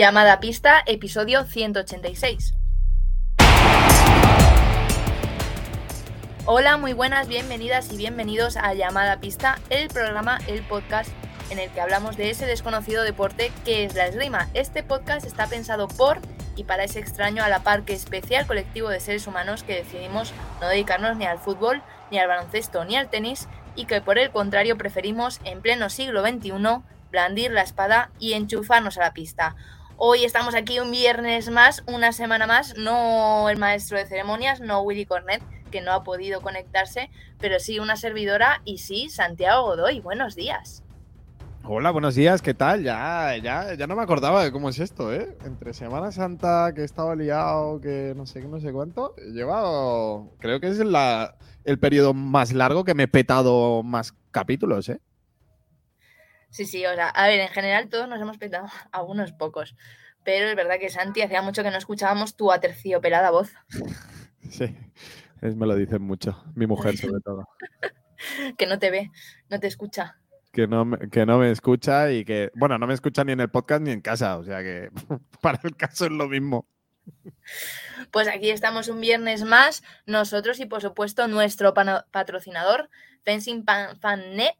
Llamada Pista, episodio 186. Hola, muy buenas, bienvenidas y bienvenidos a Llamada Pista, el programa, el podcast en el que hablamos de ese desconocido deporte que es la esgrima. Este podcast está pensado por y para ese extraño a la par que especial colectivo de seres humanos que decidimos no dedicarnos ni al fútbol, ni al baloncesto, ni al tenis y que por el contrario preferimos en pleno siglo XXI blandir la espada y enchufarnos a la pista. Hoy estamos aquí un viernes más, una semana más, no el maestro de ceremonias, no Willy Cornet, que no ha podido conectarse, pero sí una servidora y sí Santiago Godoy. Buenos días. Hola, buenos días, ¿qué tal? Ya, ya, ya no me acordaba de cómo es esto, ¿eh? Entre Semana Santa, que he estado liado, que no sé qué, no sé cuánto, llevado, creo que es el periodo más largo que me he petado más capítulos, ¿eh? Sí, sí, o sea, a ver, en general todos nos hemos petado algunos pocos, pero es verdad que Santi hacía mucho que no escuchábamos tu aterciopelada voz. Sí, es, me lo dicen mucho, mi mujer sobre todo. que no te ve, no te escucha. Que no, me, que no me escucha y que, bueno, no me escucha ni en el podcast ni en casa, o sea que para el caso es lo mismo. Pues aquí estamos un viernes más, nosotros y por supuesto nuestro patrocinador, Fencing Fan Net,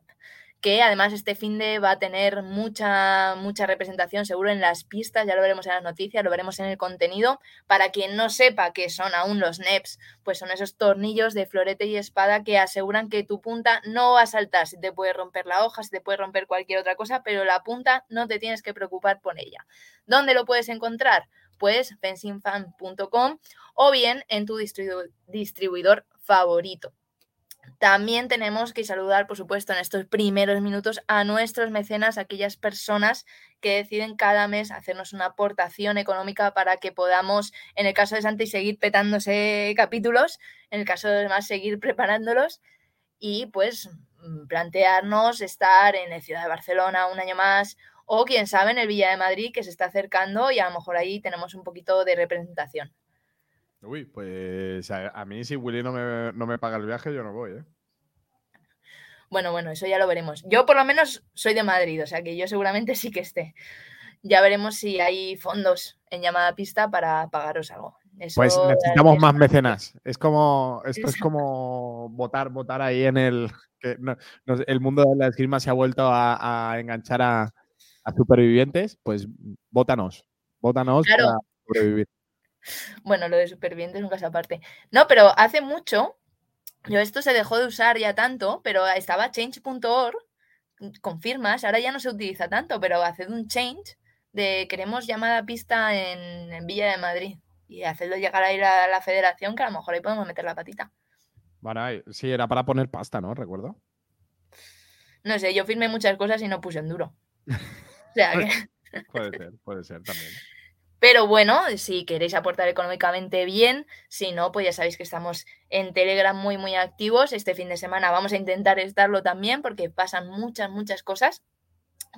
que además este fin de va a tener mucha, mucha representación seguro en las pistas, ya lo veremos en las noticias, lo veremos en el contenido. Para quien no sepa qué son aún los NEPs, pues son esos tornillos de florete y espada que aseguran que tu punta no va a saltar, si te puede romper la hoja, si te puede romper cualquier otra cosa, pero la punta no te tienes que preocupar por ella. ¿Dónde lo puedes encontrar? Pues fencingfan.com o bien en tu distribuidor favorito. También tenemos que saludar, por supuesto, en estos primeros minutos a nuestros mecenas, aquellas personas que deciden cada mes hacernos una aportación económica para que podamos, en el caso de Santi, seguir petándose capítulos, en el caso de demás, seguir preparándolos y pues mm, plantearnos estar en la ciudad de Barcelona un año más o quién sabe en el Villa de Madrid que se está acercando y a lo mejor ahí tenemos un poquito de representación. Uy, pues a, mí si Willy no me, no me, paga el viaje, yo no voy, ¿eh? Bueno, bueno, eso ya lo veremos. Yo por lo menos soy de Madrid, o sea que yo seguramente sí que esté. Ya veremos si hay fondos en llamada pista para pagaros algo. pues necesitamos más mecenas. Es como, esto es como votar, votar ahí en el. Que el mundo de la esgrima se ha vuelto a, enganchar a, a, supervivientes. Pues votanos, votanos para sobrevivir. Bueno, lo de supervivientes nunca se aparte. No, pero hace mucho, yo esto se dejó de usar ya tanto, pero estaba change.org con firmas, ahora ya no se utiliza tanto, pero haced un change de queremos llamada pista en, Villa de Madrid y hacerlo llegar a ir a la federación, que a lo mejor ahí podemos meter la patita. Bueno, sí, era para poner pasta, ¿no? Recuerdo. No sé, yo firmé muchas cosas y no puse en duro. O sea que... puede ser, puede ser también. Pero bueno, si queréis aportar económicamente bien, si no, pues ya sabéis que estamos en Telegram muy, muy activos. Este fin de semana vamos a intentar estarlo también porque pasan muchas, muchas cosas.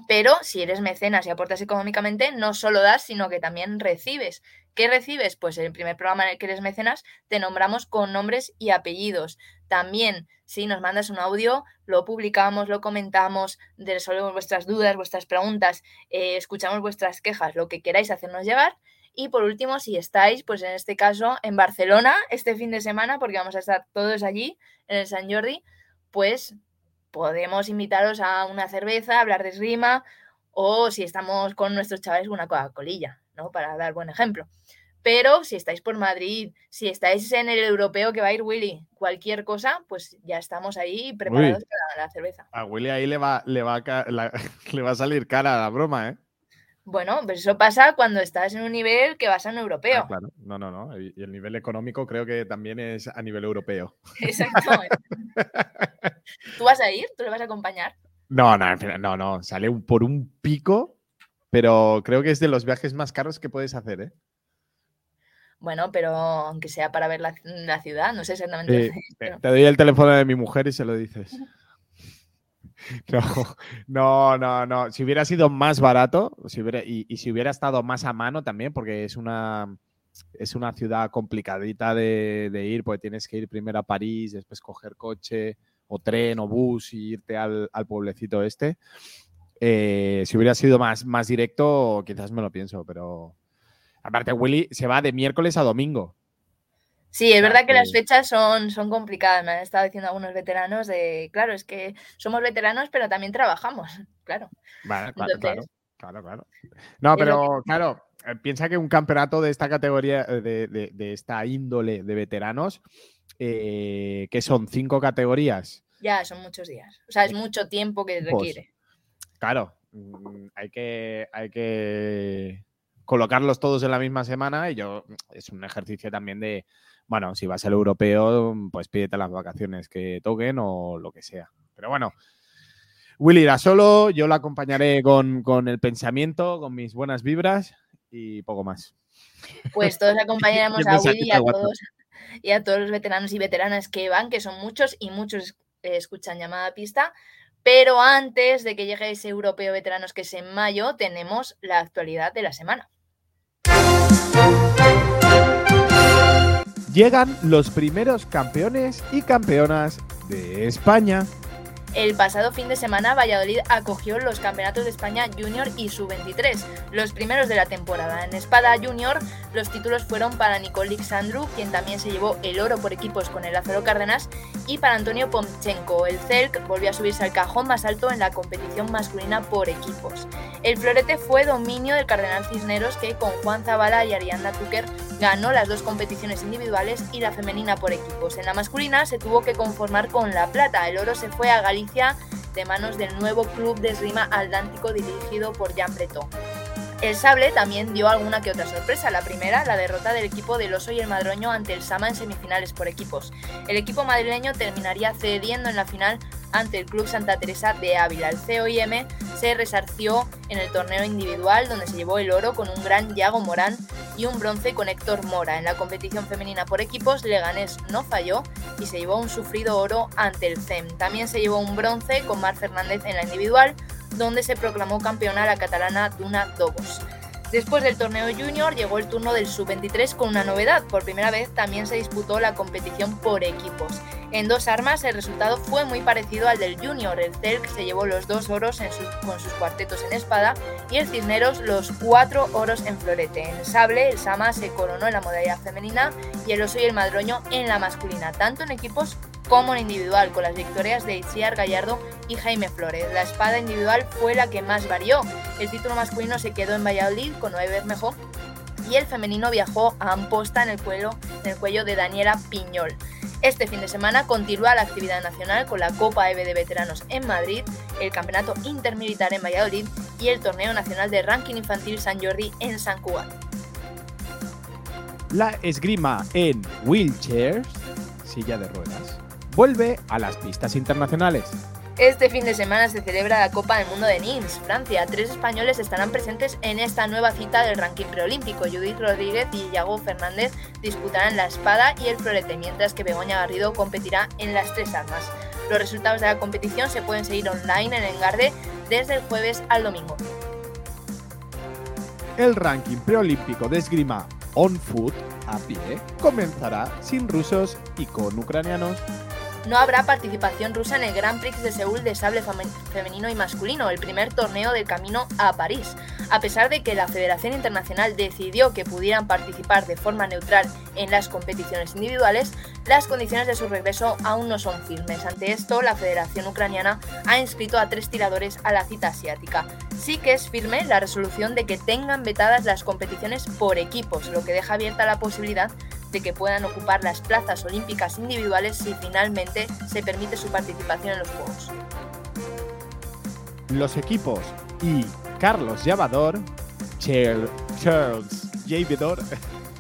Pero si eres mecenas y aportas económicamente, no solo das, sino que también recibes. ¿Qué recibes? Pues en el primer programa en el que eres mecenas te nombramos con nombres y apellidos. También, si nos mandas un audio, lo publicamos, lo comentamos, resolvemos vuestras dudas, vuestras preguntas, eh, escuchamos vuestras quejas, lo que queráis hacernos llegar. Y por último, si estáis, pues en este caso, en Barcelona este fin de semana, porque vamos a estar todos allí en el San Jordi, pues podemos invitaros a una cerveza, hablar de esgrima, o si estamos con nuestros chavales, una Coca-Colilla, ¿no? Para dar buen ejemplo. Pero si estáis por Madrid, si estáis en el europeo que va a ir Willy, cualquier cosa, pues ya estamos ahí preparados para la cerveza. A Willy ahí le va, le va, a, le va a salir cara la broma, ¿eh? Bueno, pues eso pasa cuando estás en un nivel que vas a un europeo. Ah, claro, no, no, no. Y el nivel económico creo que también es a nivel europeo. Exacto. ¿Tú vas a ir? ¿Tú le vas a acompañar? No, no, no, no. Sale por un pico, pero creo que es de los viajes más caros que puedes hacer, ¿eh? Bueno, pero aunque sea para ver la, ciudad, no sé exactamente. Te doy el teléfono de mi mujer y se lo dices. No, no, no, Si hubiera sido más barato si hubiera, y, si hubiera estado más a mano también, porque es una, es una ciudad complicadita de, ir, porque tienes que ir primero a París, después coger coche o tren o bus y irte al, pueblecito este. Eh, si hubiera sido más, más directo, quizás me lo pienso, pero aparte Willy se va de miércoles a domingo. Sí, es verdad que las fechas son, son complicadas. Me han estado diciendo algunos veteranos de, claro, es que somos veteranos, pero también trabajamos, claro. Vale, claro, claro, claro, claro. No, pero claro, eh, piensa que un campeonato de esta categoría, eh, de, esta índole de veteranos, eh, que son cinco categorías. Ya, son muchos días. O sea, es mucho tiempo que pues, requiere. claro, mm, hay que, hay que colocarlos todos en la misma semana y yo es un ejercicio también de bueno, si vas al europeo, pues pídete las vacaciones que toquen o lo que sea. Pero bueno, Willy irá solo, yo lo acompañaré con, el pensamiento, con mis buenas vibras y poco más. Pues todos acompañaremos a Willy y a todos, y a todos los veteranos y veteranas que van, que son muchos y muchos escuchan llamada pista. Pero antes de que llegue ese europeo veteranos que es en mayo, tenemos la actualidad de la semana. Llegan los primeros campeones y campeonas de España. El pasado fin de semana Valladolid acogió los campeonatos de España Junior y Sub-23, los primeros de la temporada. En Espada Junior los títulos fueron para Nicole Sandru, quien también se llevó el oro por equipos con el Acero Cárdenas, y para Antonio Pomchenko. El CELC volvió a subirse al cajón más alto en la competición masculina por equipos. El florete fue dominio del Cardenal Cisneros que con Juan Zavala y Arianda Tucker ganó las dos competiciones individuales y la femenina por equipos. En la masculina se tuvo que conformar con la plata. El oro se fue a Galicia de manos del nuevo club de esgrima atlántico dirigido por Jean Breton. El sable también dio alguna que otra sorpresa. La primera, la derrota del equipo del Oso y el Madroño ante el Sama en semifinales por equipos. El equipo madrileño terminaría cediendo en la final ante el Club Santa Teresa de Ávila. El COIM se resarció en el torneo individual donde se llevó el oro con un gran Yago Morán y un bronce con Héctor Mora. En la competición femenina por equipos, Leganés no falló y se llevó un sufrido oro ante el CEM. También se llevó un bronce con Mar Fernández en la individual, donde se proclamó campeona la catalana Duna Dobos. Después del torneo junior llegó el turno del sub-23 con una novedad. Por primera vez también se disputó la competición por equipos. En dos armas el resultado fue muy parecido al del junior. El Celk se llevó los dos oros con sus cuartetos en espada y el Cisneros los cuatro oros en florete. En sable el Sama se coronó en la modalidad femenina y el Oso y el Madroño en la masculina, tanto en equipos como en individual, con las victorias de Itziar Gallardo y Jaime Flores. La espada individual fue la que más varió. El título masculino se quedó en Valladolid con Noé Bermejo y el femenino viajó a Amposta en el cuello, en el cuello de Daniela Piñol. Este fin de semana continúa la actividad nacional con la Copa EVE de Veteranos en Madrid, el Campeonato Intermilitar en Valladolid y el Torneo Nacional de Ranking Infantil San Jordi en San Cugat. La esgrima en wheelchairs, silla de ruedas, vuelve a las pistas internacionales. Este fin de semana se celebra la Copa del Mundo de Nimes, Francia. Tres españoles estarán presentes en esta nueva cita del ranking preolímpico. Judith Rodríguez y Iago Fernández disputarán la espada y el florete, mientras que Begoña Garrido competirá en las tres armas. Los resultados de la competición se pueden seguir online en Engarde desde el jueves al domingo. El ranking preolímpico de esgrima on foot a pie comenzará sin rusos y con ucranianos no habrá participación rusa en el Grand Prix de Seúl de sable femenino y masculino, el primer torneo del camino a París. A pesar de que la Federación Internacional decidió que pudieran participar de forma neutral en las competiciones individuales, las condiciones de su regreso aún no son firmes. Ante esto, la Federación Ucraniana ha inscrito a tres tiradores a la cita asiática. Sí que es firme la resolución de que tengan vetadas las competiciones por equipos, lo que deja abierta la posibilidad de que puedan ocupar las plazas olímpicas individuales si finalmente se permite su participación en los Juegos. Los equipos y Carlos Llavador, Charles Llavador,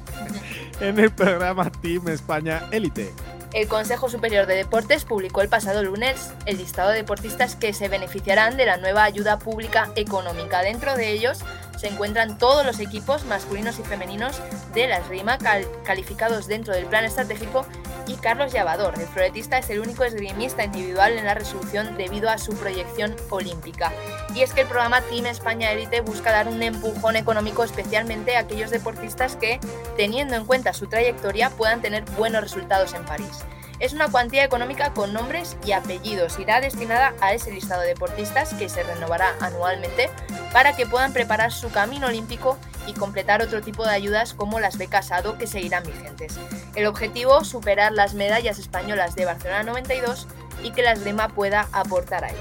en el programa Team España Elite. El Consejo Superior de Deportes publicó el pasado lunes el listado de deportistas que se beneficiarán de la nueva ayuda pública económica. Dentro de ellos se encuentran todos los equipos masculinos y femeninos de la esgrima calificados dentro del plan estratégico y Carlos Llavador. El floretista es el único esgrimista individual en la resolución debido a su proyección olímpica. Y es que el programa Team España Elite busca dar un empujón económico especialmente a aquellos deportistas que, teniendo en cuenta su trayectoria, puedan tener buenos resultados en París. Es una cuantía económica con nombres y apellidos. Irá destinada a ese listado de deportistas que se renovará anualmente para que puedan preparar su camino olímpico y completar otro tipo de ayudas como las becas ADO que seguirán vigentes. El objetivo, superar las medallas españolas de Barcelona 92 y que la esgrima pueda aportar ahí.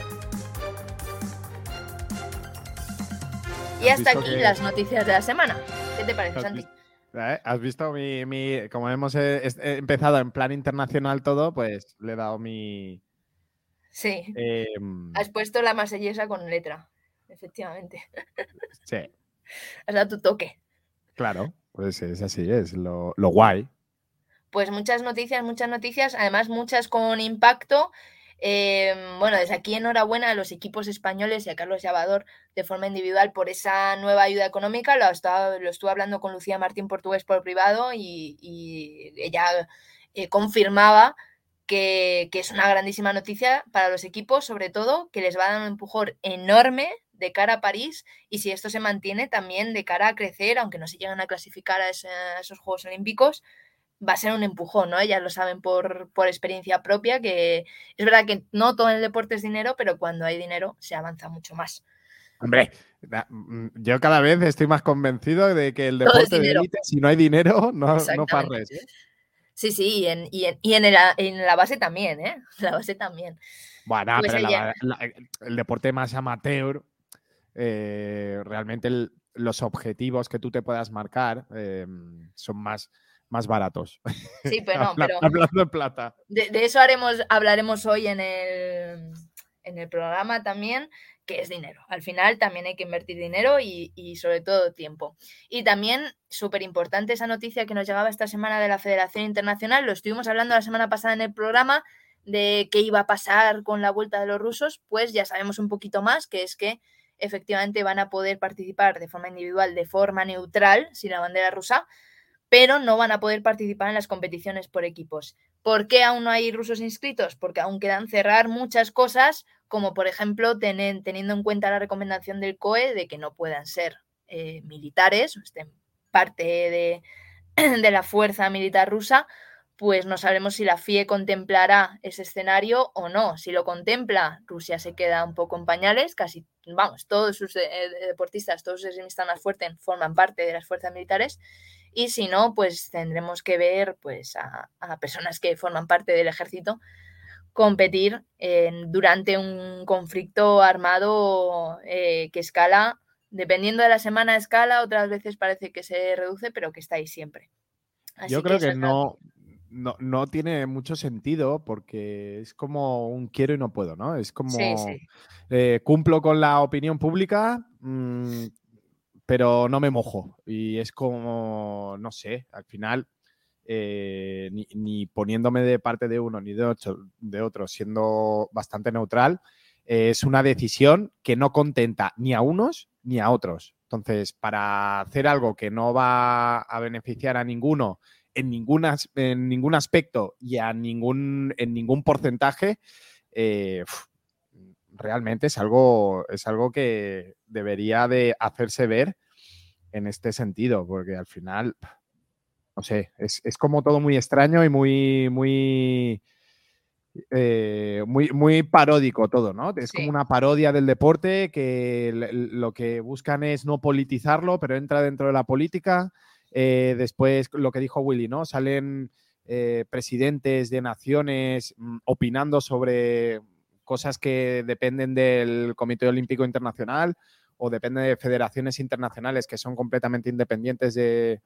Y hasta aquí las noticias de la semana. ¿Qué te parece, Santi? ¿Eh? ¿Has visto mi, como hemos eh, empezado en plan internacional todo, pues le he dado mi... Sí. Em, Has puesto la masellesa con letra, efectivamente. Sí. Has dado tu toque. Claro, pues es así, es lo, lo guay. Pues muchas noticias, muchas noticias, además muchas con impacto Em, bueno, desde aquí enhorabuena a los equipos españoles y a Carlos Llavador de forma individual por esa nueva ayuda económica. Lo, lo estuve hablando con Lucía Martín Portugués por privado y, ella eh, confirmaba que, que, es una grandísima noticia para los equipos, sobre todo que les va a dar un empujón enorme de cara a París y si esto se mantiene también de cara a crecer, aunque no se llegan a clasificar a esos Juegos Olímpicos, va a ser un empujón, ¿no? Ellas lo saben por, experiencia propia, que es verdad que no todo el deporte es dinero, pero cuando hay dinero se avanza mucho más. Hombre, mm, yo cada vez estoy más convencido de que el deporte de élite, si no hay dinero, no, no parres. Sí, sí, y en, y en, la base también, ¿eh? La base también. Bueno, pues pero el deporte más amateur, eh, realmente los objetivos que tú te puedas marcar eh, son más más baratos. Sí, pero no, pero hablando en plata. De, eso haremos, hablaremos hoy en el, en el programa también, que es dinero. Al final también hay que invertir dinero y, y sobre todo tiempo. Y también, súper importante esa noticia que nos llegaba esta semana de la Federación Internacional, lo estuvimos hablando la semana pasada en el programa de qué iba a pasar con la vuelta de los rusos, pues ya sabemos un poquito más, que es que efectivamente van a poder participar de forma individual, de forma neutral, sin la bandera rusa, pero no van a poder participar en las competiciones por equipos. ¿Por qué aún no hay rusos inscritos? Porque aún quedan cerrar muchas cosas, como por ejemplo teniendo en cuenta la recomendación del COE de que no puedan ser eh, militares estén parte de, de la fuerza militar rusa, pues no sabemos si la FIE contemplará ese escenario o no. Si lo contempla, Rusia se queda un poco en pañales, casi, vamos, todos sus eh, deportistas, todos sus extremistas más fuertes forman parte de las fuerzas militares y si no, pues tendremos que ver pues, a, personas que forman parte del ejército competir durante un conflicto armado eh, que escala, dependiendo de la semana escala, otras veces parece que se reduce, pero que está ahí siempre. Yo creo que, no, no, tiene mucho sentido porque es como un quiero y no puedo, ¿no? Es como eh, cumplo con la opinión pública, mm, pero no me mojo. Y es como, no sé, al final, eh, ni, poniéndome de parte de uno ni de otro, de otro siendo bastante neutral, es una decisión que no contenta ni a unos ni a otros. Entonces, para hacer algo que no va a beneficiar a ninguno en, ninguna, en ningún aspecto y a ningún, en ningún porcentaje, eh, realmente es algo, es algo que debería de hacerse ver en este sentido, porque al final, no sé, es, como todo muy extraño y muy, muy, eh, muy, muy paródico todo, ¿no? Es como una parodia del deporte que lo que buscan es no politizarlo, pero entra dentro de la política. Eh, después, lo que dijo Willy, ¿no? Salen eh, presidentes de naciones mm, opinando sobre cosas que dependen del Comité Olímpico Internacional o depende de federaciones internacionales que son completamente independientes de,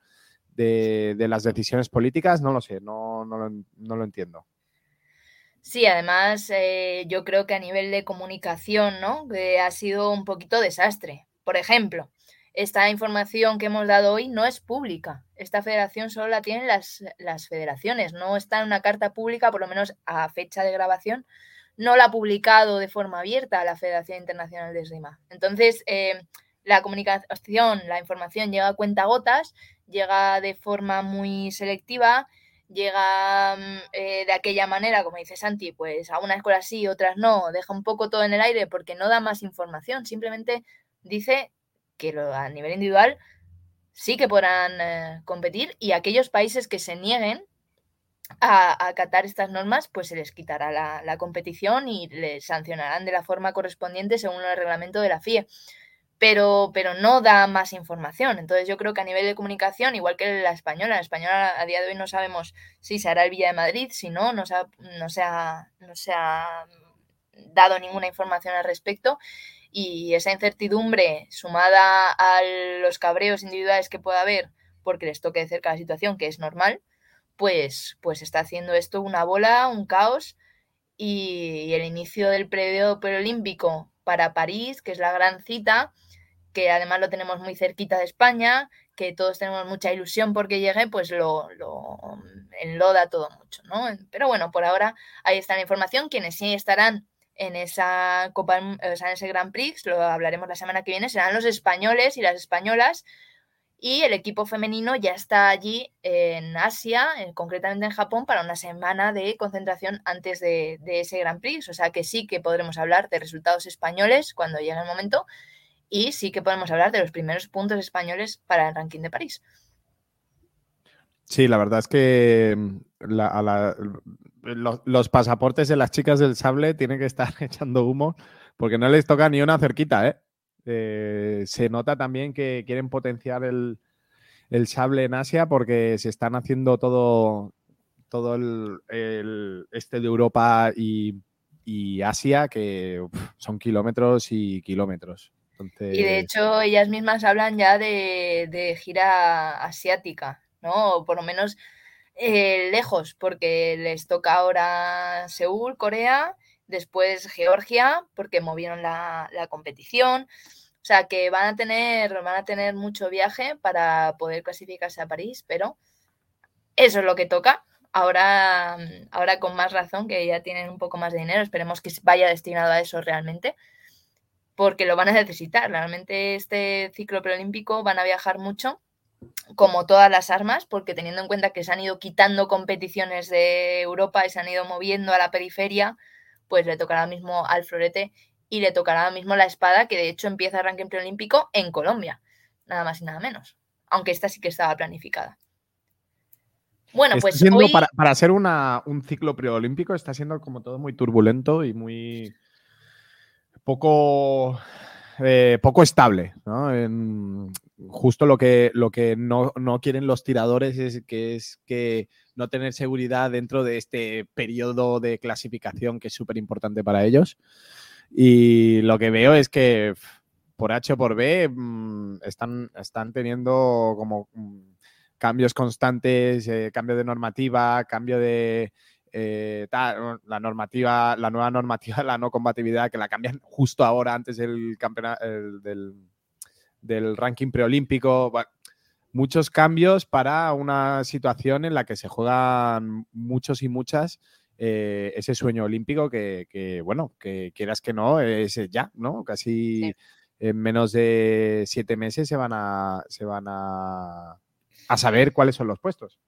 las decisiones políticas, no lo sé, no, lo, entiendo. Sí, además eh, yo creo que a nivel de comunicación, ¿no? Ha sido un poquito desastre. Por ejemplo, esta información que hemos dado hoy no es pública. Esta federación solo la tienen las, las federaciones, no está en una carta pública, por lo menos a fecha de grabación, no la ha publicado de forma abierta la Federación Internacional de Esgrima. Entonces, eh, la comunicación, la información llega a cuentagotas, llega de forma muy selectiva, llega mm, eh, de aquella manera, como dice Santi, pues a una escuela sí, otras no, deja un poco todo en el aire porque no da más información, simplemente dice que a nivel individual sí que podrán eh, competir y aquellos países que se nieguen a acatar estas normas, pues se les quitará la, la, competición y les sancionarán de la forma correspondiente según el reglamento de la FIE. Pero, pero no da más información. Entonces yo creo que a nivel de comunicación, igual que la española, la española a día de hoy no sabemos si se hará el Villa de Madrid, si no, no se ha, no se ha, no se ha dado ninguna información al respecto. Y esa incertidumbre sumada a los cabreos individuales que pueda haber porque les toque de cerca la situación, que es normal, pues, pues está haciendo esto una bola, un caos y, el inicio del periodo preolímpico para París, que es la gran cita, que además lo tenemos muy cerquita de España, que todos tenemos mucha ilusión porque llegue, pues lo, lo enloda todo mucho, ¿no? Pero bueno, por ahora ahí está la información. Quienes sí estarán en esa Copa, en ese Grand Prix, lo hablaremos la semana que viene, serán los españoles y las españolas, y el equipo femenino ya está allí en Asia, concretamente en Japón, para una semana de concentración antes de, ese Grand Prix. O sea que sí que podremos hablar de resultados españoles cuando llegue el momento y sí que podemos hablar de los primeros puntos españoles para el ranking de París. Sí, la verdad es que mm, los, pasaportes de las chicas del sable tienen que estar echando humo porque no les toca ni una cerquita, ¿eh? Eh, se nota también que quieren potenciar el, sable en Asia porque se están haciendo todo, todo el, este de Europa y, Asia, que son kilómetros y kilómetros. Y de hecho, ellas mismas hablan ya de, gira asiática, ¿no? O por lo menos eh, lejos, porque les toca ahora Seúl, Corea después Georgia, porque movieron la, competición. O sea que van a tener, van a tener mucho viaje para poder clasificarse a París, pero eso es lo que toca. Ahora, ahora con más razón, que ya tienen un poco más de dinero, esperemos que vaya destinado a eso realmente, porque lo van a necesitar. Realmente este ciclo preolímpico van a viajar mucho, como todas las armas, porque teniendo en cuenta que se han ido quitando competiciones de Europa y se han ido moviendo a la periferia, pues le tocará mismo al florete y le tocará mismo la espada, que de hecho empieza el ranking preolímpico en Colombia, nada más y nada menos, aunque esta sí que estaba planificada. Bueno, pues hoy... para, para, ser un ciclo preolímpico está siendo como todo muy turbulento y muy poco, eh, poco estable. justo lo que, lo que no, no, quieren los tiradores es que, es que no tener seguridad dentro de este periodo de clasificación que es súper importante para ellos. Y lo que veo es que por H o por B mm, están, están teniendo como mm, cambios constantes, eh, cambio de normativa, cambio de eh, la normativa, la nueva normativa, la no combatividad, que la cambian justo ahora antes del campeonato del, del ranking preolímpico muchos cambios para una situación en la que se juegan muchos y muchas eh, ese sueño olímpico que, bueno, que quieras que no, es ya, ¿no? Casi en menos de siete meses se van a, se van a, saber cuáles son los puestos.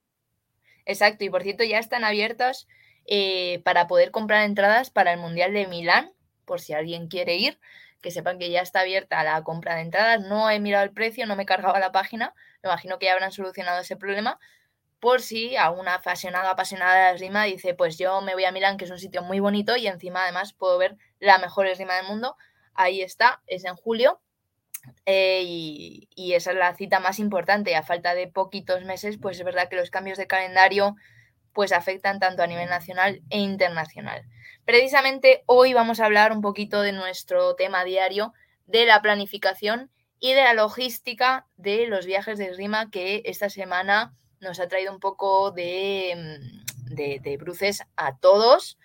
Exacto, y por cierto ya están abiertos eh, para poder comprar entradas para el Mundial de Milán, por si alguien quiere ir que sepan que ya está abierta la compra de entradas. No he mirado el precio, no me cargaba la página. Me imagino que ya habrán solucionado ese problema. Por si a una apasionada apasionada de la esgrima dice, pues yo me voy a Milán, que es un sitio muy bonito y encima además puedo ver la mejor esgrima del mundo. Ahí está, es en julio. Eh, y, esa es la cita más importante. A falta de poquitos meses, pues es verdad que los cambios de calendario pues afectan tanto a nivel nacional e internacional. Precisamente hoy vamos a hablar un poquito de nuestro tema diario, de la planificación y de la logística de los viajes de esgrima que esta semana nos ha traído un poco de, mm, de, bruces a todos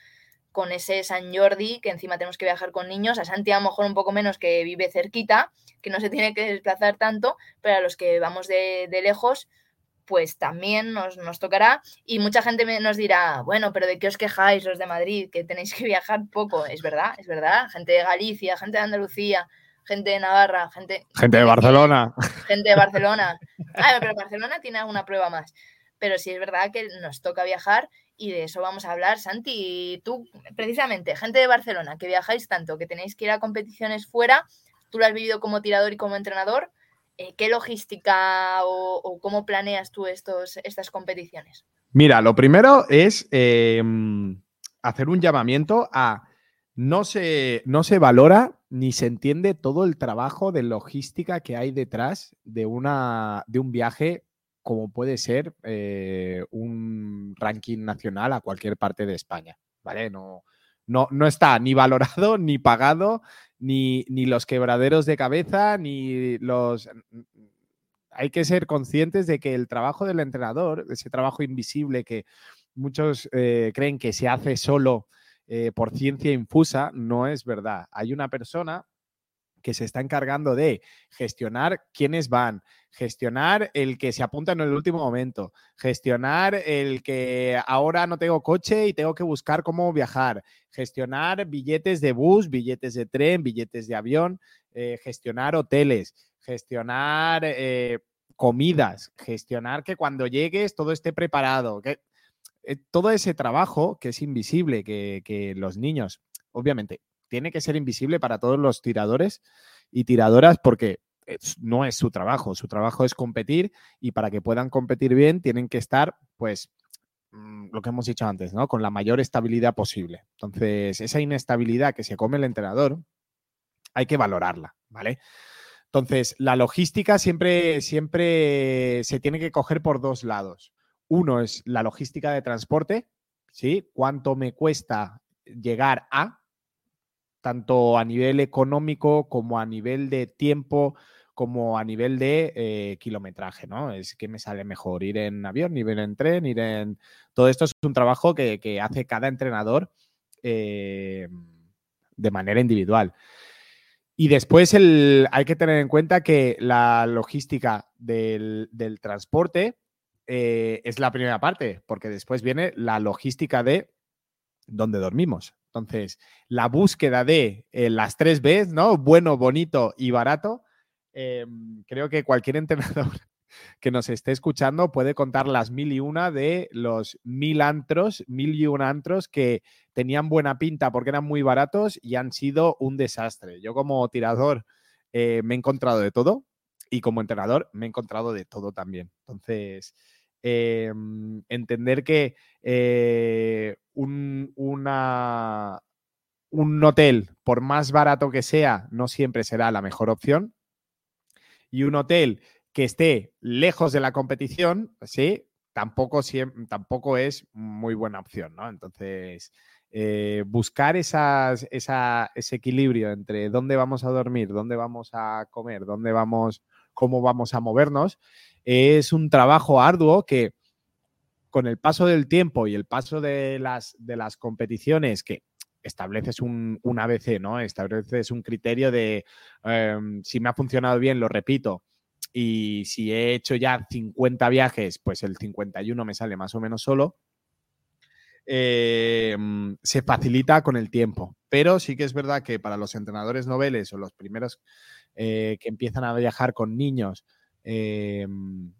con ese San Jordi, que encima tenemos que viajar con niños, a Santi a lo mejor un poco menos que vive cerquita, que no se tiene que desplazar tanto, pero a los que vamos de, de lejos, pues también nos, tocará. Y mucha gente nos dirá, bueno, pero ¿de qué os quejáis los de Madrid? Que tenéis que viajar poco. Es verdad, es verdad. Gente de Galicia, gente de Andalucía, gente de Navarra, gente... Gente de Barcelona. Gente de Barcelona. Ah, pero Barcelona tiene alguna prueba más. Pero sí es verdad que nos toca viajar y de eso vamos a hablar. Santi, tú, precisamente, gente de Barcelona, que viajáis tanto, que tenéis que ir a competiciones fuera, tú lo has vivido como tirador y como entrenador. Eh, ¿qué logística o, cómo planeas tú estos, estas competiciones? Mira, lo primero es em, hacer un llamamiento a no se, no se valora ni se entiende todo el trabajo de logística que hay detrás de, una, de un viaje como puede ser eh, un ranking nacional a cualquier parte de España. ¿Vale? No, no, no está ni valorado, ni pagado, ni, ni los quebraderos de cabeza, ni los hay que ser conscientes de que el trabajo del entrenador, ese trabajo invisible que muchos eh, creen que se hace solo eh, por ciencia infusa, no es verdad. Hay una persona que se está encargando de gestionar quiénes van, gestionar el que se apunta en el último momento, gestionar el que ahora no tengo coche y tengo que buscar cómo viajar, gestionar billetes de bus, billetes de tren, billetes de avión, eh, gestionar hoteles, gestionar eh, comidas, gestionar que cuando llegues todo esté preparado, que eh, todo ese trabajo que es invisible, que, los niños, obviamente, tiene que ser invisible para todos los tiradores y tiradoras porque no es su trabajo, su trabajo es competir y para que puedan competir bien tienen que estar, pues, mm, lo que hemos dicho antes, ¿no? Con la mayor estabilidad posible. Entonces, esa inestabilidad que se come el entrenador, hay que valorarla, ¿vale? Entonces, la logística siempre, siempre se tiene que coger por dos lados. Uno es la logística de transporte, ¿sí? ¿Cuánto me cuesta llegar a, tanto a nivel económico como a nivel de tiempo, como a nivel de eh, kilometraje, ¿no? Es que me sale mejor ir en avión, ir en tren, ir en... Todo esto es un trabajo que, hace cada entrenador eh, de manera individual. Y después hay que tener en cuenta que la logística del, transporte eh, es la primera parte, porque después viene la logística de dónde dormimos. Entonces, la búsqueda de eh, las tres Bs, ¿no? Bueno, bonito y barato. Em, creo que cualquier entrenador que nos esté escuchando puede contar las mil y una de los mil antros, mil y un antros que tenían buena pinta porque eran muy baratos y han sido un desastre. Yo como tirador eh, me he encontrado de todo y como entrenador me he encontrado de todo también. Entonces, em, entender que eh, un, un hotel, por más barato que sea, no siempre será la mejor opción. Y un hotel que esté lejos de la competición, ¿sí? Tampoco, tampoco es muy buena opción, ¿no? Entonces, eh, buscar esas, ese equilibrio entre dónde vamos a dormir, dónde vamos a comer, dónde vamos, cómo vamos a movernos, es un trabajo arduo que con el paso del tiempo y el paso de las, de las competiciones que estableces un, ABC, ¿no? Estableces un criterio de em, si me ha funcionado bien, lo repito, y si he hecho ya 50 viajes, pues el 51 me sale más o menos solo. Em, se facilita con el tiempo. Pero sí que es verdad que para los entrenadores noveles o los primeros eh, que empiezan a viajar con niños, em,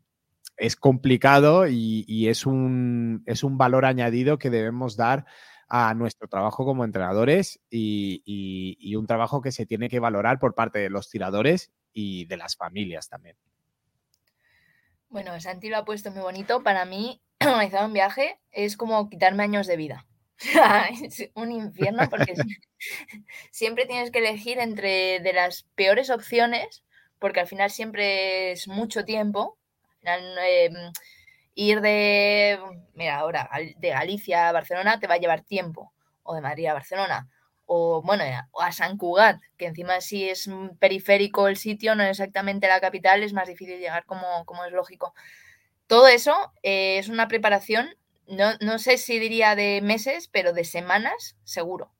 es complicado y, es, un, es, un, valor añadido que debemos dar a nuestro trabajo como entrenadores y un trabajo que se tiene que valorar por parte de los tiradores y de las familias también. Bueno, Santi lo ha puesto muy bonito. Para mí, organizar un viaje es como quitarme años de vida. es un infierno porque siempre tienes que elegir entre de las peores opciones, porque al final siempre es mucho tiempo. Al final, em, ir de, mira, ahora, de Galicia a Barcelona te va a llevar tiempo, o de Madrid a Barcelona o bueno, a San Cugat, que encima sí es periférico el sitio, no es exactamente la capital, es más difícil llegar como, como es lógico. Todo eso eh, es una preparación, no, no, sé si diría de meses, pero de semanas seguro.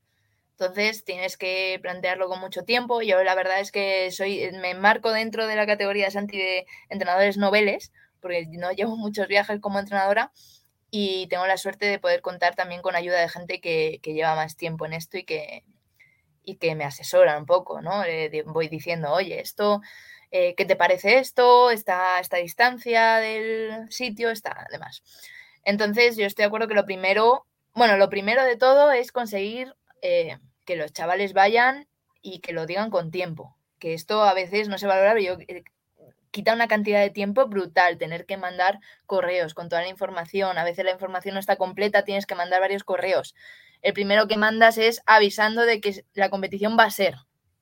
Entonces tienes que plantearlo con mucho tiempo. Yo la verdad es que soy, me enmarco dentro de la categoría de entrenadores noveles, porque no llevo muchos viajes como entrenadora y tengo la suerte de poder contar también con ayuda de gente que, lleva más tiempo en esto y que, y que me asesora un poco, ¿no? Eh, voy diciendo, oye, esto, eh, ¿qué te parece esto? Esta, esta distancia del sitio, está demás. Entonces, yo estoy de acuerdo que lo primero, bueno, lo primero de todo es conseguir eh, que los chavales vayan y que lo digan con tiempo, que esto a veces no se valora, pero yo quita una cantidad de tiempo brutal tener que mandar correos con toda la información. A veces la información no está completa, tienes que mandar varios correos. El primero que mandas es avisando de que la competición va a ser.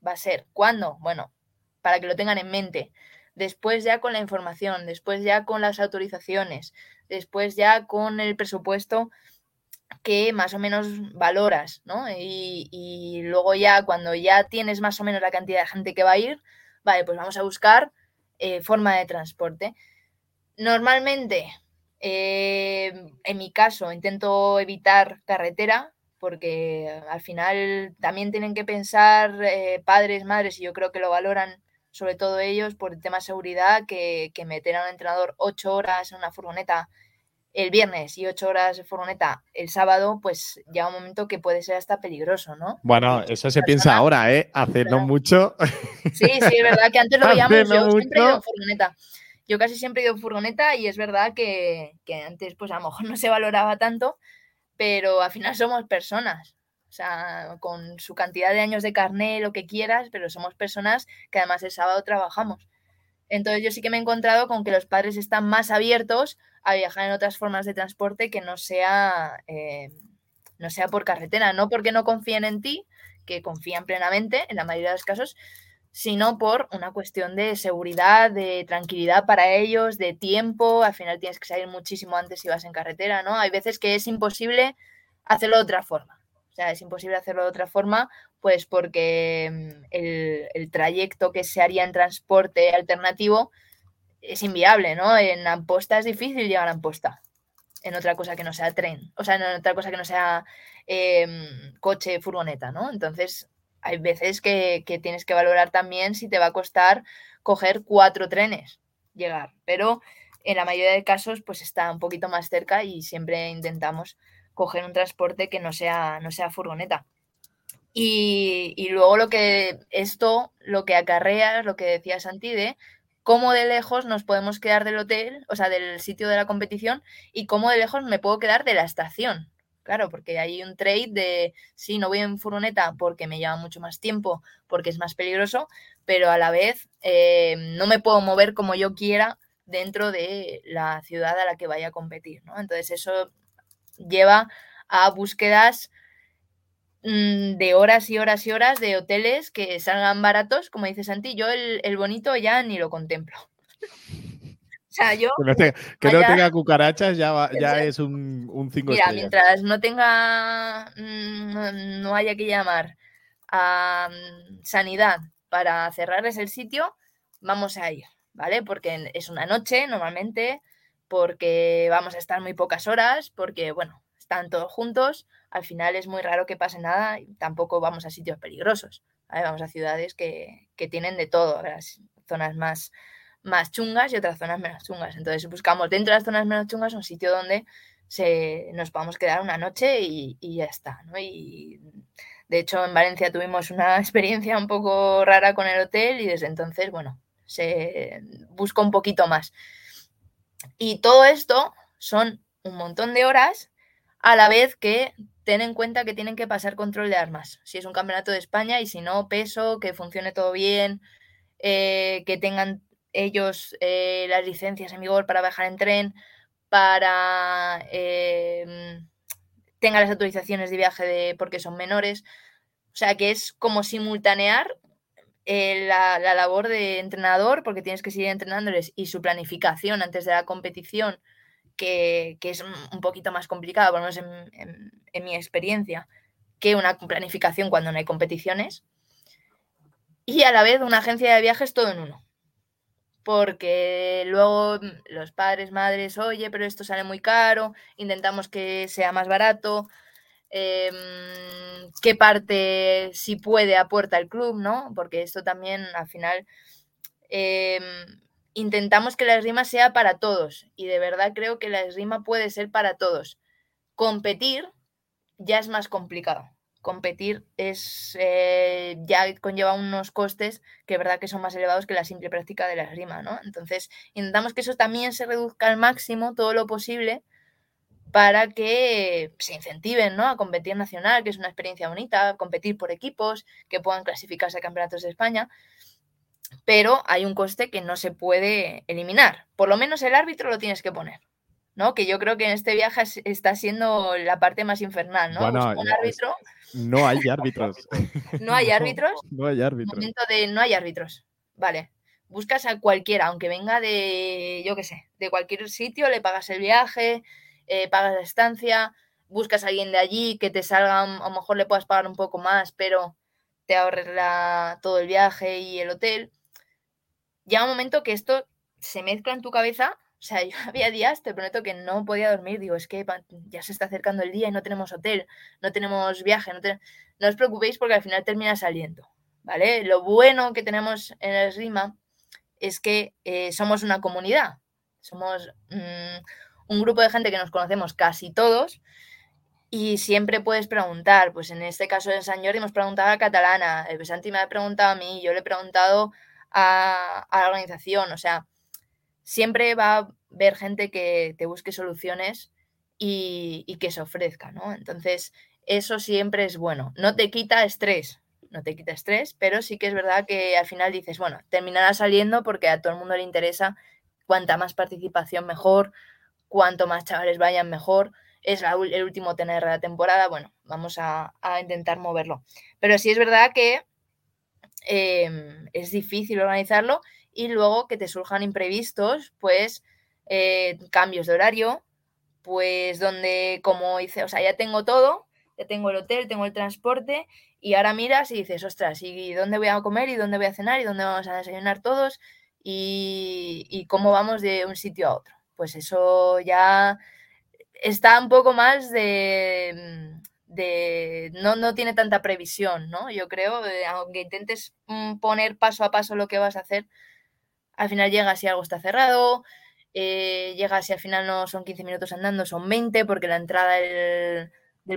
Va a ser. ¿Cuándo? Bueno, para que lo tengan en mente. Después ya con la información, después ya con las autorizaciones, después ya con el presupuesto que más o menos valoras, ¿no? Y, luego ya cuando ya tienes más o menos la cantidad de gente que va a ir, vale, pues vamos a buscar eh, forma de transporte. Normalmente, eh, en mi caso, intento evitar carretera porque al final también tienen que pensar eh, padres, madres, y yo creo que lo valoran sobre todo ellos por el tema de seguridad, que, que meter a un entrenador ocho horas en una furgoneta el viernes y ocho horas de furgoneta el sábado, pues llega un momento que puede ser hasta peligroso, ¿no? Bueno, eso se piensa ahora, ¿eh? Hacerlo mucho. Sí, sí, es verdad que antes lo veíamos, yo siempre he ido en furgoneta. Yo casi siempre he ido en furgoneta y es verdad que, que, antes pues a lo mejor no se valoraba tanto, pero al final somos personas. O sea, con su cantidad de años de carné, lo que quieras, pero somos personas que además el sábado trabajamos. Entonces yo sí que me he encontrado con que los padres están más abiertos a viajar en otras formas de transporte que no sea, eh, no sea por carretera, no porque no confíen en ti, que confían plenamente en la mayoría de los casos, sino por una cuestión de seguridad, de tranquilidad para ellos, de tiempo. Al final tienes que salir muchísimo antes si vas en carretera, ¿no? Hay veces que es imposible hacerlo de otra forma. O sea, es imposible hacerlo de otra forma, pues porque mm, el, trayecto que se haría en transporte alternativo es inviable, ¿no? En Amposta es difícil llegar a Amposta. En otra cosa que no sea tren. O sea, en otra cosa que no sea em, coche, furgoneta, ¿no? Entonces, hay veces que, que, tienes que valorar también si te va a costar coger cuatro trenes llegar. Pero en la mayoría de casos, pues está un poquito más cerca y siempre intentamos coger un transporte que no sea, no sea furgoneta. Y, y, luego lo que esto, lo que acarrea, lo que decía Santi, de cómo de lejos nos podemos quedar del hotel, o sea, del sitio de la competición, y cómo de lejos me puedo quedar de la estación. Claro, porque hay un trade de, sí, no voy en furgoneta porque me lleva mucho más tiempo, porque es más peligroso, pero a la vez eh, no me puedo mover como yo quiera dentro de la ciudad a la que vaya a competir, ¿no? Entonces eso lleva a búsquedas de horas y horas y horas de hoteles que salgan baratos, como dice Santi, yo el, bonito ya ni lo contemplo. o sea, yo... Que no, tenga, cucarachas ya, ya es un 5 Mira, mientras no tenga, mm, no, haya que llamar a mm, sanidad para cerrarles el sitio, vamos a ir, ¿vale? Porque es una noche normalmente, porque vamos a estar muy pocas horas, porque, bueno, están todos juntos, al final es muy raro que pase nada y tampoco vamos a sitios peligrosos, vamos a ciudades que, tienen de todo, las zonas más, más chungas y otras zonas menos chungas. Entonces buscamos dentro de las zonas menos chungas un sitio donde se, nos podamos quedar una noche y, ya está. Y de hecho en Valencia tuvimos una experiencia un poco rara con el hotel y desde entonces, bueno, se busca un poquito más. Y todo esto son un montón de horas a la vez que ten en cuenta que tienen que pasar control de armas. Si es un campeonato de España y si no, peso, que funcione todo bien, eh, que tengan ellos eh, las licencias en vigor para viajar en tren, para eh, tengan las autorizaciones de viaje de, porque son menores. O sea que es como simultanear eh, la, labor de entrenador, porque tienes que seguir entrenándoles, y su planificación antes de la competición, que, es un poquito más complicada, por lo menos en, mi experiencia, que una planificación cuando no hay competiciones. Y a la vez una agencia de viajes todo en uno. Porque luego los padres, madres, oye, pero esto sale muy caro, intentamos que sea más barato, Em, qué parte, si puede, aporta el club, ¿no? Porque esto también al final em, intentamos que la esgrima sea para todos y de verdad creo que la esgrima puede ser para todos. Competir ya es más complicado. Competir es eh, ya conlleva unos costes que verdad que son más elevados que la simple práctica de la esgrima, ¿no? Entonces intentamos que eso también se reduzca al máximo todo lo posible para que se incentiven ¿no? a competir nacional, que es una experiencia bonita, competir por equipos, que puedan clasificarse a campeonatos de España. Pero hay un coste que no se puede eliminar. Por lo menos el árbitro lo tienes que poner. ¿no? Que yo creo que en este viaje está siendo la parte más infernal, ¿no? Bueno, un árbitro. No hay árbitros. ¿No hay árbitros? No, hay árbitros. Momento de no hay árbitros. Vale. Buscas a cualquiera, aunque venga de, yo qué sé, de cualquier sitio, le pagas el viaje, eh, pagas la estancia, buscas a alguien de allí que te salga, a lo mejor le puedas pagar un poco más, pero te ahorres todo el viaje y el hotel. Llega un momento que esto se mezcla en tu cabeza o sea, yo había días, te prometo que no podía dormir. Digo, es que ya se está acercando el día y no tenemos hotel, no tenemos viaje. No, os preocupéis porque al final termina saliendo. ¿Vale? Lo bueno que tenemos en el RIMA es que eh, somos una comunidad. Somos mm, un grupo de gente que nos conocemos casi todos y siempre puedes preguntar. Pues en este caso de San Jordi hemos preguntado a Catalana, el Besanti me ha preguntado a mí, yo le he preguntado a, a la organización. O sea, siempre va a haber gente que te busque soluciones y, que se ofrezca, ¿no? Entonces, eso siempre es bueno. No te quita estrés, no te quita estrés, pero sí que es verdad que al final dices, bueno, terminará saliendo porque a todo el mundo le interesa cuanta más participación mejor, cuanto más chavales vayan mejor. Es el último tener de la temporada, bueno, vamos a, intentar moverlo. Pero sí es verdad que em, es difícil organizarlo y luego que te surjan imprevistos, pues eh, cambios de horario, pues donde como dice, o sea, ya tengo todo, ya tengo el hotel, tengo el transporte y ahora miras y dices, ostras, ¿y dónde voy a comer y dónde voy a cenar y dónde vamos a desayunar todos y, y cómo vamos de un sitio a otro? Pues eso ya está un poco más de, de no, no tiene tanta previsión, ¿no? Yo creo, eh, aunque intentes mm, poner paso a paso lo que vas a hacer, al final llega si algo está cerrado, eh, llega si al final no son 15 minutos andando, son 20 porque la entrada del,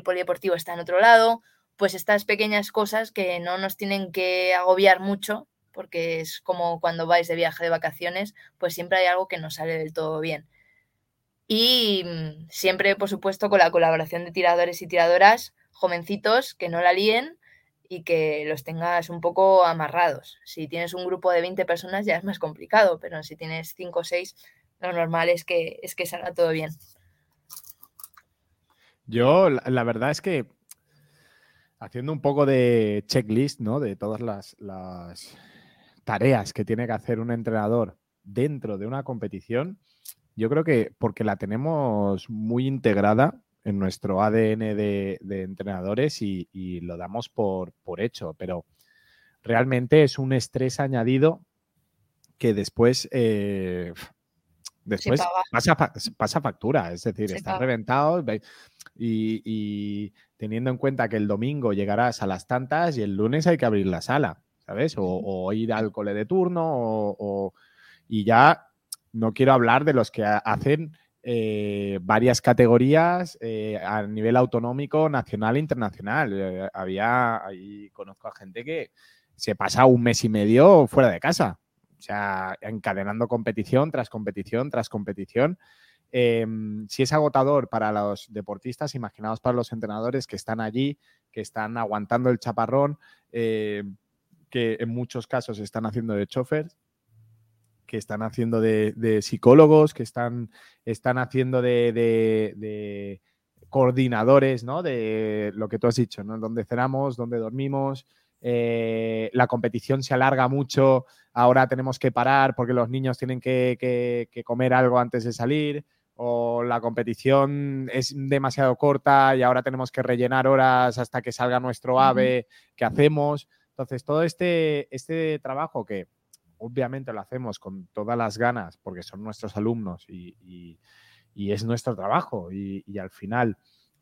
polideportivo está en otro lado, pues estas pequeñas cosas que no nos tienen que agobiar mucho, porque es como cuando vais de viaje de vacaciones, pues siempre hay algo que no sale del todo bien. Y mm, siempre, por supuesto, con la colaboración de tiradores y tiradoras jovencitos que no la líen y que los tengas un poco amarrados. Si tienes un grupo de 20 personas ya es más complicado, pero si tienes 5 o 6, lo normal es que, es que salga todo bien. Yo, la, verdad es que haciendo un poco de checklist, ¿no? De todas las, las tareas que tiene que hacer un entrenador dentro de una competición, yo creo que porque la tenemos muy integrada, en nuestro ADN de, entrenadores y, lo damos por, hecho, pero realmente es un estrés añadido que después, eh, después pasa, factura, es decir, estás reventado y, teniendo en cuenta que el domingo llegarás a las tantas y el lunes hay que abrir la sala, ¿sabes? O, ir al cole de turno o, y ya no quiero hablar de los que hacen eh, varias categorías eh, a nivel autonómico, nacional e internacional. Eh, había, ahí conozco a gente que se pasa un mes y medio fuera de casa, o sea, encadenando competición tras competición tras competición. Em, si es agotador para los deportistas, imaginaos para los entrenadores que están allí, que están aguantando el chaparrón, que en muchos casos están haciendo de chofer, que están haciendo de, psicólogos, que están, están haciendo de, coordinadores, ¿no? De lo que tú has dicho, ¿no? Dónde cenamos, dónde dormimos. Eh, la competición se alarga mucho, ahora tenemos que parar porque los niños tienen que, comer algo antes de salir, o la competición es demasiado corta y ahora tenemos que rellenar horas hasta que salga nuestro ave, ¿qué hacemos? Entonces, todo este, este trabajo que obviamente lo hacemos con todas las ganas porque son nuestros alumnos y, es nuestro trabajo y, al final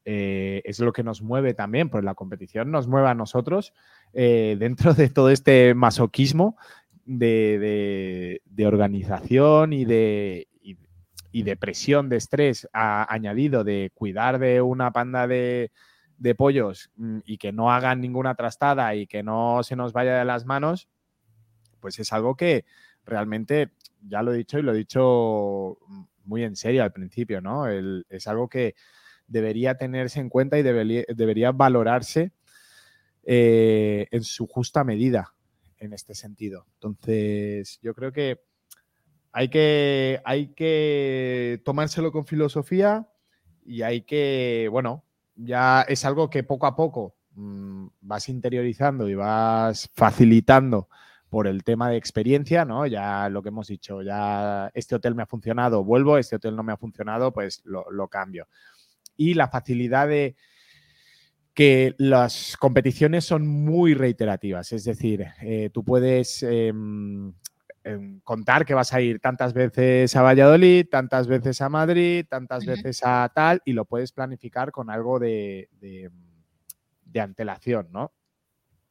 eh, es lo que nos mueve también, pues la competición nos mueve a nosotros eh, dentro de todo este masoquismo de, organización y de, de presión, de estrés añadido de cuidar de una panda de, de pollos mm, y que no hagan ninguna trastada y que no se nos vaya de las manos, pues es algo que realmente, ya lo he dicho y lo he dicho muy en serio al principio, ¿no? es algo que debería tenerse en cuenta y debería, valorarse eh, en su justa medida. en este sentido. Entonces, yo creo que hay que, hay que tomárselo con filosofía y hay que, bueno, ya es algo que poco a poco mm, vas interiorizando y vas facilitando por el tema de experiencia, ¿no? Ya lo que hemos dicho, ya este hotel me ha funcionado, vuelvo, este hotel no me ha funcionado, pues lo, cambio. Y la facilidad de que las competiciones son muy reiterativas, es decir, eh, tú puedes em, em, contar que vas a ir tantas veces a Valladolid, tantas veces a Madrid, tantas veces a tal, y lo puedes planificar con algo de, de antelación, ¿no?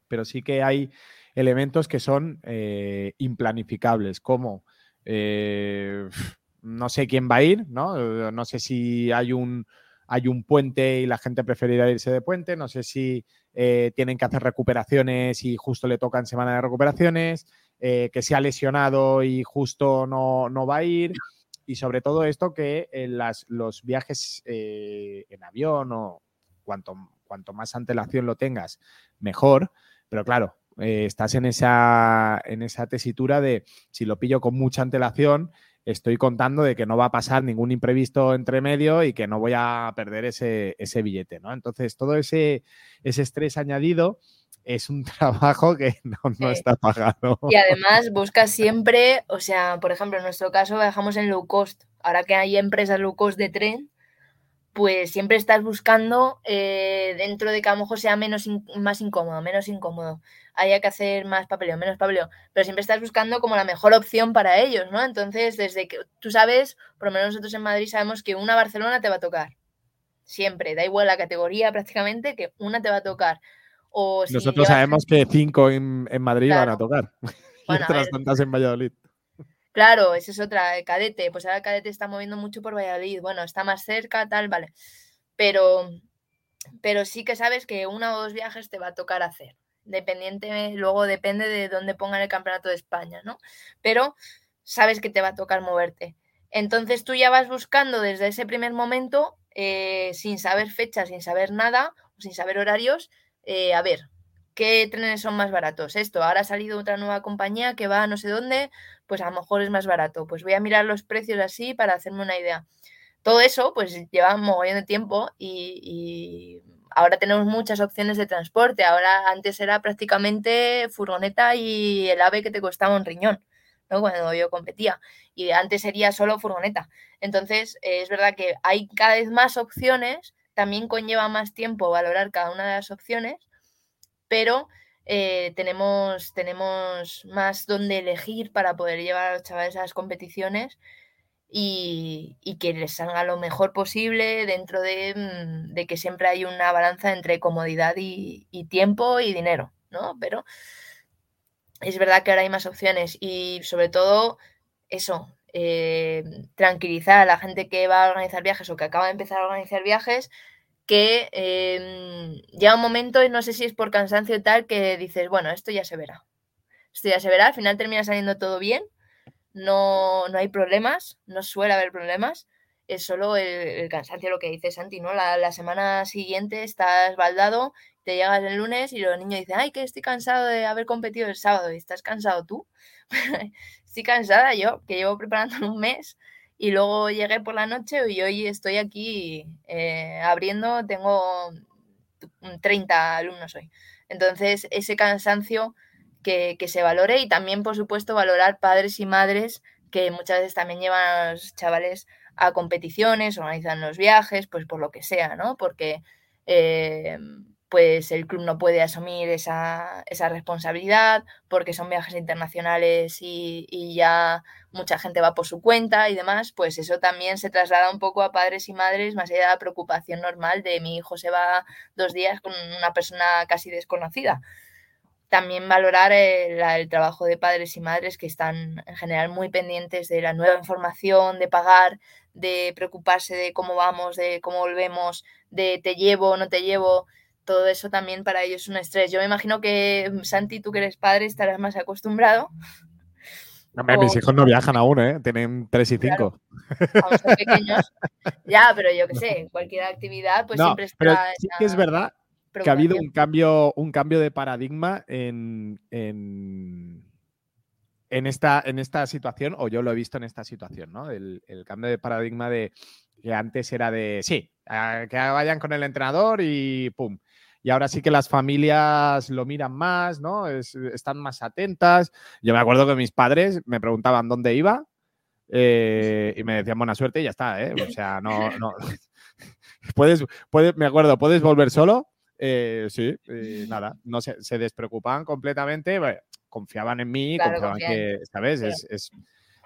Pero sí que hay elementos que son eh, implanificables, como eh, no sé quién va a ir, ¿no? No sé si hay un, hay un puente y la gente preferirá irse de puente, no sé si eh, tienen que hacer recuperaciones y justo le tocan semana de recuperaciones, que se ha lesionado y justo no, no va a ir. Y sobre todo esto que las, los viajes en avión o cuanto, cuanto más antelación lo tengas, mejor. Pero claro, eh, estás en esa, en esa tesitura de si lo pillo con mucha antelación, estoy contando de que no va a pasar ningún imprevisto entre medio y que no voy a perder ese, billete, ¿no? Entonces, todo ese, ese estrés añadido es un trabajo que no, está pagado. Y además busca siempre, o sea, por ejemplo, en nuestro caso viajamos en low cost. Ahora que hay empresas low cost de tren, pues siempre estás buscando eh, dentro de que a lo mejor sea menos más incómodo, menos incómodo, haya que hacer más papeleo, menos papeleo, pero siempre estás buscando como la mejor opción para ellos, ¿no? Entonces, desde que tú sabes, por lo menos nosotros en Madrid sabemos que una Barcelona te va a tocar, siempre, da igual la categoría prácticamente, que una te va a tocar. O nosotros sabemos que cinco en, Madrid van a tocar, y otras tantas en Valladolid. Claro, esa es otra, el cadete. Pues ahora el cadete está moviendo mucho por Valladolid. Bueno, está más cerca, tal, vale. Pero, pero sí que sabes que una o dos viajes te va a tocar hacer. Dependiente, luego depende de dónde pongan el campeonato de España, ¿no? Pero sabes que te va a tocar moverte. Entonces tú ya vas buscando desde ese primer momento, eh, sin saber fechas, sin saber nada, sin saber horarios, eh, a ver, ¿qué trenes son más baratos? Esto, ahora ha salido otra nueva compañía que va a no sé dónde, pues a lo mejor es más barato. Pues voy a mirar los precios así para hacerme una idea. Todo eso, pues lleva un mogollón de tiempo y, ahora tenemos muchas opciones de transporte. Ahora antes era prácticamente furgoneta y el ave que te costaba un riñón, ¿no? Cuando yo competía. Y antes sería solo furgoneta. Entonces, es verdad que hay cada vez más opciones, también conlleva más tiempo valorar cada una de las opciones, pero eh, tenemos, tenemos más donde elegir para poder llevar a los chavales a las competiciones y, que les salga lo mejor posible dentro mm, de, que siempre hay una balanza entre comodidad y, tiempo y dinero, ¿no? Pero es verdad que ahora hay más opciones y sobre todo eso, eh, tranquilizar a la gente que va a organizar viajes o que acaba de empezar a organizar viajes que em, llega un momento, no sé si es por cansancio y tal, que dices, bueno, esto ya se verá. Esto ya se verá, al final termina saliendo todo bien, no, no hay problemas, no suele haber problemas, es solo el, cansancio, lo que dice Santi, ¿no? La, semana siguiente estás baldado, te llegas el lunes y los niños dicen, ay, que estoy cansado de haber competido el sábado, y estás cansado tú. estoy cansada yo, que llevo preparando un mes y luego llegué por la noche y hoy estoy aquí eh, abriendo, tengo 30 alumnos hoy. Entonces, ese cansancio que, se valore y también, por supuesto, valorar padres y madres que muchas veces también llevan a los chavales a competiciones, organizan los viajes, pues por lo que sea, ¿no? Porque eh, pues el club no puede asumir esa, responsabilidad porque son viajes internacionales y, ya mucha gente va por su cuenta y demás, pues eso también se traslada un poco a padres y madres, más allá de la preocupación normal de mi hijo se va dos días con una persona casi desconocida. También valorar el, trabajo de padres y madres que están en general muy pendientes de la nueva información, de pagar, de preocuparse de cómo vamos, de cómo volvemos, de te llevo, no te llevo todo eso también para ellos es un estrés. Yo me imagino que, Santi, tú que eres padre, estarás más acostumbrado. Mis hijos no viajan aún, ¿eh? Tienen tres y cinco. pequeños. ya, pero yo qué sé, cualquier actividad, pues siempre está. Pero sí que es verdad que ha habido un cambio, un cambio de paradigma en, en, esta, en esta situación, o yo lo he visto en esta situación, ¿no? El, cambio de paradigma de que antes era de, sí, que vayan con el entrenador y pum. Y ahora sí que las familias lo miran más, ¿no? están más atentas. Yo me acuerdo que mis padres me preguntaban dónde iba eh, y me decían buena suerte y ya está, ¿eh? O sea, no, no. puedes, puedes, me acuerdo, puedes volver solo eh, sí, nada, no se, se despreocupaban completamente, confiaban en mí, confiaban que, ¿sabes? Es,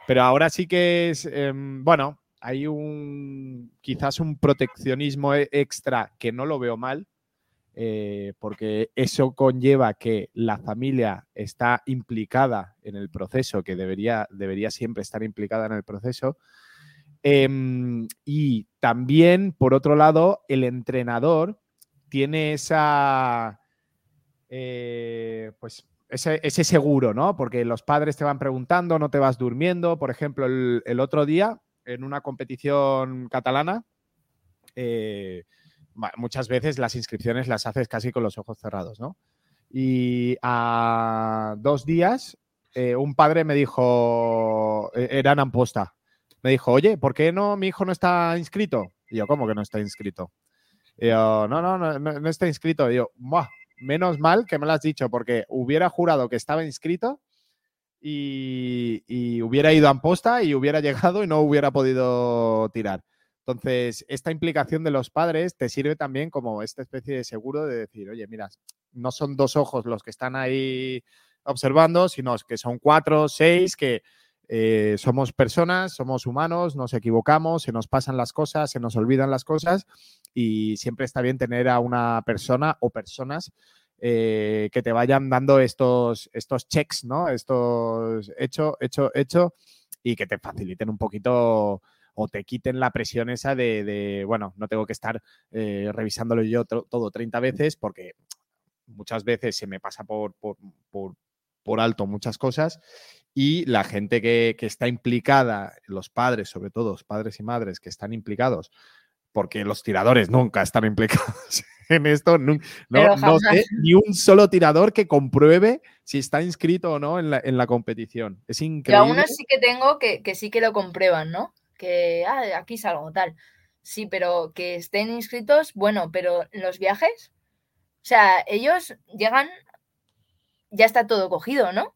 Pero ahora sí que es, em, bueno, hay un, quizás un proteccionismo e, extra que no lo veo mal, eh, porque eso conlleva que la familia está implicada en el proceso, que debería, debería siempre estar implicada en el proceso. Em, y también, por otro lado, el entrenador tiene esa, eh, pues ese, seguro, ¿no? Porque los padres te van preguntando, no te vas durmiendo. Por ejemplo, el, otro día, en una competición catalana, eh, muchas veces las inscripciones las haces casi con los ojos cerrados, ¿no? Y a dos días, eh, un padre me dijo, e, era en Amposta, me dijo, oye, ¿por qué no mi hijo no está inscrito? Y yo, ¿cómo que no está inscrito? Y yo, no, no, no, no, está inscrito. Y yo, menos mal que me lo has dicho, porque hubiera jurado que estaba inscrito y, hubiera ido a Amposta y hubiera llegado y no hubiera podido tirar. Entonces, esta implicación de los padres te sirve también como esta especie de seguro de decir, oye, mira, no son dos ojos los que están ahí observando, sino que son cuatro, seis, que eh, somos personas, somos humanos, nos equivocamos, se nos pasan las cosas, se nos olvidan las cosas y siempre está bien tener a una persona o personas eh, que te vayan dando estos, estos checks, ¿no? Estos hecho, hecho, hecho y que te faciliten un poquito o te quiten la presión esa de, bueno, no tengo que estar eh, revisándolo yo todo 30 veces porque muchas veces se me pasa por, por, por alto muchas cosas y la gente que, está implicada, los padres, sobre todo los padres y madres que están implicados, porque los tiradores nunca están implicados en esto, no, sé ni un solo tirador que compruebe si está inscrito o no en la, competición. Es increíble. Y aún así que tengo que, que sí que lo comprueban, ¿no? Que ah, aquí salgo tal. Sí, pero que estén inscritos, bueno, pero los viajes, o sea, ellos llegan ya está todo cogido, ¿no?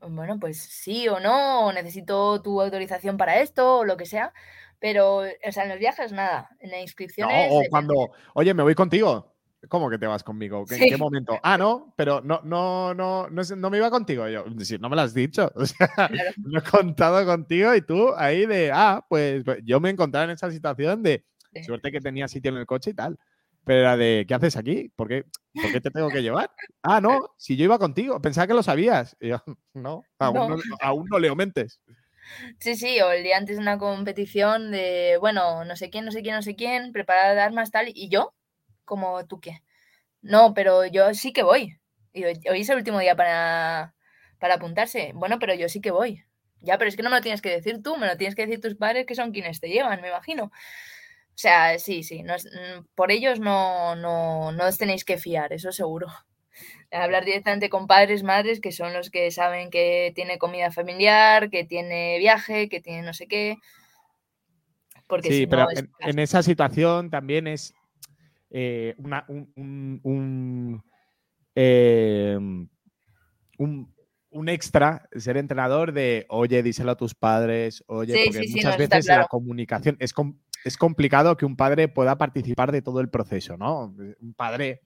Bueno, pues sí o no, o necesito tu autorización para esto, o lo que sea. Pero, o sea, en los viajes nada, en las inscripciones. o cuando, oye, me voy contigo. ¿Cómo que te vas conmigo? ¿En qué momento? Ah, no, pero no, no, no, no, me iba contigo. Yo, si no me lo has dicho. O sea, no he contado contigo y tú ahí de, ah, pues, pues yo me encontraba en esa situación de suerte que tenía sitio en el coche y tal. Pero era de, ¿qué haces aquí? ¿Por qué, ¿Por qué te tengo que llevar? Ah, no, si yo iba contigo, pensaba que lo sabías. Y yo, no, aún no, leo mentes. Sí, sí, o el día antes de una competición de, bueno, no sé quién, no sé quién, no sé quién, preparar armas, tal, y yo, como tú qué. No, pero yo sí que voy. Y hoy, es el último día para, para apuntarse. Bueno, pero yo sí que voy. Ya, pero es que no me lo tienes que decir tú, me lo tienes que decir tus padres que son quienes te llevan, me imagino. O sea, sí, sí, no mm, por ellos no, no, no os tenéis que fiar, eso seguro. Hablar directamente con padres, madres, que son los que saben que tiene comida familiar, que tiene viaje, que tiene no sé qué. Porque sí, pero en, esa situación también es eh, una, un, un, em, un, un, extra ser entrenador de, oye, díselo a tus padres, oye, porque muchas veces la comunicación es, es complicado que un padre pueda participar de todo el proceso, ¿no? Un padre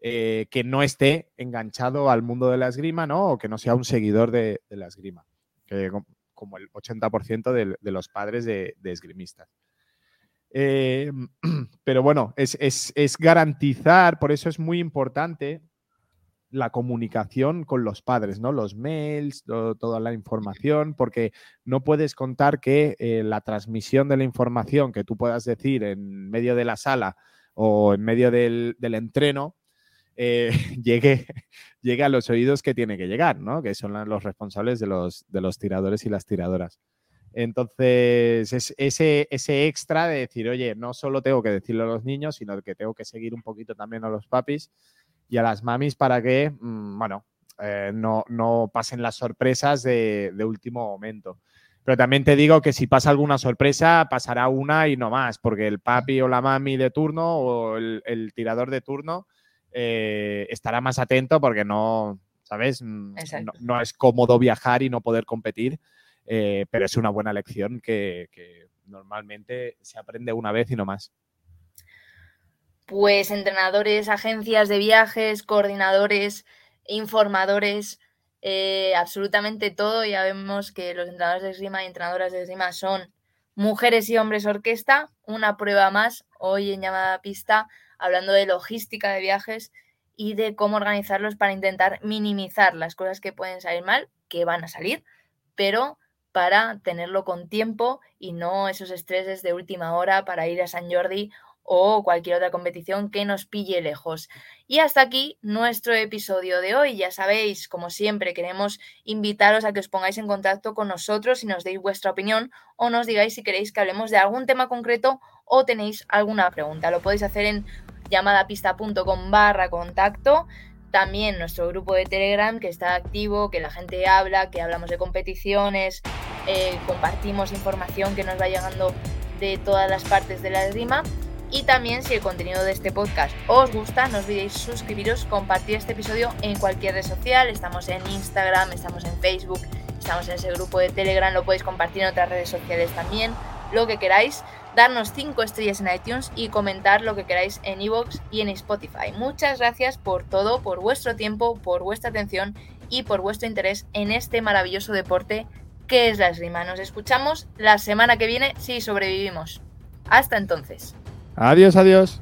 eh, que no esté enganchado al mundo de la esgrima, ¿no? O que no sea un seguidor de, la esgrima, que, como el 80% de, los padres de, esgrimistas. Eh, pero bueno, es, es, garantizar, por eso es muy importante la comunicación con los padres, ¿no? Los mails, toda la información, porque no puedes contar que eh, la transmisión de la información que tú puedas decir en medio de la sala o en medio del, entreno eh, llegue, llegue, a los oídos que tiene que llegar, ¿no? Que son los responsables de los, de los tiradores y las tiradoras. Entonces, es ese, ese extra de decir, oye, no solo tengo que decirlo a los niños, sino que tengo que seguir un poquito también a los papis y a las mamis para que, mm, bueno, eh, no, no, pasen las sorpresas de, último momento. Pero también te digo que si pasa alguna sorpresa, pasará una y no más, porque el papi o la mami de turno o el, tirador de turno eh, estará más atento porque no, ¿sabes? Mm, no, es cómodo viajar y no poder competir, eh, pero es una buena lección que, normalmente se aprende una vez y no más. Pues entrenadores, agencias de viajes, coordinadores, informadores, eh, absolutamente todo. Ya vemos que los entrenadores de esgrima y entrenadoras de esgrima son mujeres y hombres orquesta. Una prueba más hoy en llamada pista, hablando de logística de viajes y de cómo organizarlos para intentar minimizar las cosas que pueden salir mal, que van a salir, pero para tenerlo con tiempo y no esos estreses de última hora para ir a San Jordi o cualquier otra competición que nos pille lejos. Y hasta aquí nuestro episodio de hoy. Ya sabéis, como siempre, queremos invitaros a que os pongáis en contacto con nosotros y nos deis vuestra opinión o nos digáis si queréis que hablemos de algún tema concreto o tenéis alguna pregunta. Lo podéis hacer en llamadapista.com barra contacto. También nuestro grupo de Telegram que está activo, que la gente habla, que hablamos de competiciones, eh, compartimos información que nos va llegando de todas las partes de la esgrima y también si el contenido de este podcast os gusta, no olvidéis suscribiros, compartir este episodio en cualquier red social. Estamos en Instagram, estamos en Facebook, estamos en ese grupo de Telegram, lo podéis compartir en otras redes sociales también, lo que queráis. Darnos 5 estrellas en iTunes y comentar lo que queráis en iVoox y en Spotify. Muchas gracias por todo, por vuestro tiempo, por vuestra atención y por vuestro interés en este maravilloso deporte que es la esgrima. Nos escuchamos la semana que viene si sobrevivimos. Hasta entonces. Adiós, adiós.